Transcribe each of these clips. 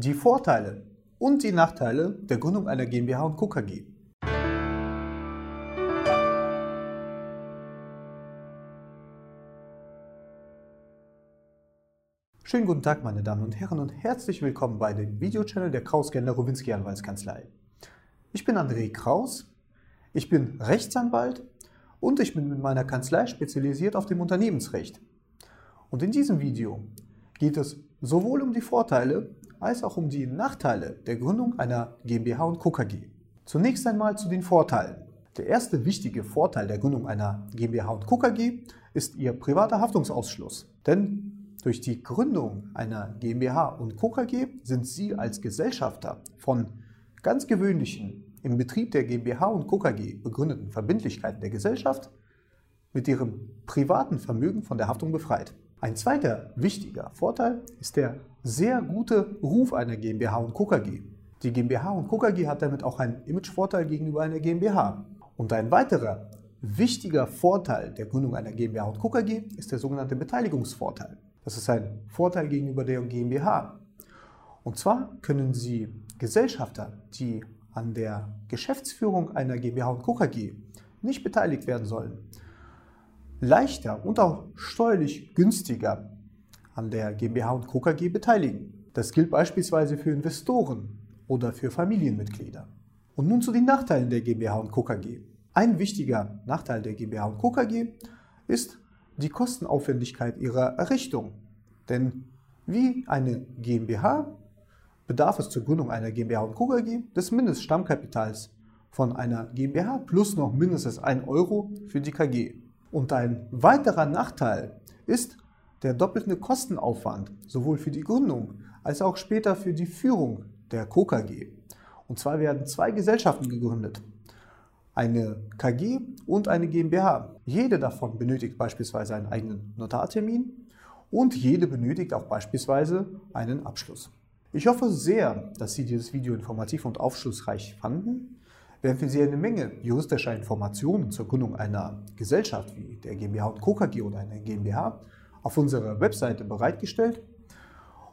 Die Vorteile und die Nachteile der Gründung einer GmbH und Co. KG. Schönen guten Tag, meine Damen und Herren, und herzlich willkommen bei dem Videochannel der Kraus-Gender Rowinski Anwaltskanzlei. Ich bin André Kraus, ich bin Rechtsanwalt und ich bin mit meiner Kanzlei spezialisiert auf dem Unternehmensrecht. Und in diesem Video geht es sowohl um die Vorteile als auch um die Nachteile der Gründung einer GmbH und Co. KG. Zunächst einmal zu den Vorteilen. Der erste wichtige Vorteil der Gründung einer GmbH und Co. KG ist ihr privater Haftungsausschluss. Denn durch die Gründung einer GmbH und Co. KG sind Sie als Gesellschafter von ganz gewöhnlichen im Betrieb der GmbH und Co. KG begründeten Verbindlichkeiten der Gesellschaft mit ihrem privaten Vermögen von der Haftung befreit. Ein zweiter wichtiger Vorteil ist der sehr gute Ruf einer GmbH und Co. KG. Die GmbH und Co. KG hat damit auch einen Imagevorteil gegenüber einer GmbH. Und ein weiterer wichtiger Vorteil der Gründung einer GmbH und Co. KG ist der sogenannte Beteiligungsvorteil. Das ist ein Vorteil gegenüber der GmbH. Und zwar können Sie Gesellschafter, die an der Geschäftsführung einer GmbH und Co. KG nicht beteiligt werden sollen, leichter und auch steuerlich günstiger an der GmbH und Co. KG beteiligen. Das gilt beispielsweise für Investoren oder für Familienmitglieder. Und nun zu den Nachteilen der GmbH und Co. KG. Ein wichtiger Nachteil der GmbH und Co. KG ist die Kostenaufwendigkeit ihrer Errichtung. Denn wie eine GmbH bedarf es zur Gründung einer GmbH und Co. KG des Mindeststammkapitals von einer GmbH plus noch mindestens 1 Euro für die KG. Und ein weiterer Nachteil ist der doppelte Kostenaufwand, sowohl für die Gründung als auch später für die Führung der Co. KG. Und zwar werden zwei Gesellschaften gegründet. Eine KG und eine GmbH. Jede davon benötigt beispielsweise einen eigenen Notartermin und jede benötigt auch beispielsweise einen Abschluss. Ich hoffe sehr, dass Sie dieses Video informativ und aufschlussreich fanden. Haben für Sie eine Menge juristischer Informationen zur Gründung einer Gesellschaft wie der GmbH und Co. KG oder einer GmbH auf unserer Webseite bereitgestellt.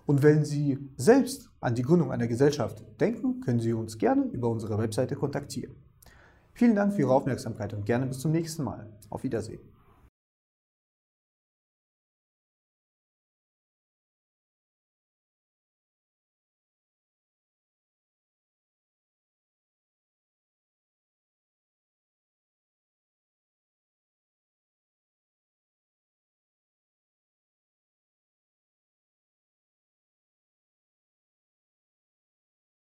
Und wenn Sie selbst an die Gründung einer Gesellschaft denken, können Sie uns gerne über unsere Webseite kontaktieren. Vielen Dank für Ihre Aufmerksamkeit und gerne bis zum nächsten Mal. Auf Wiedersehen.